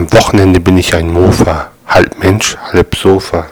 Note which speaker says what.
Speaker 1: Am Wochenende bin ich ein Mofa, halb Mensch, halb Sofa.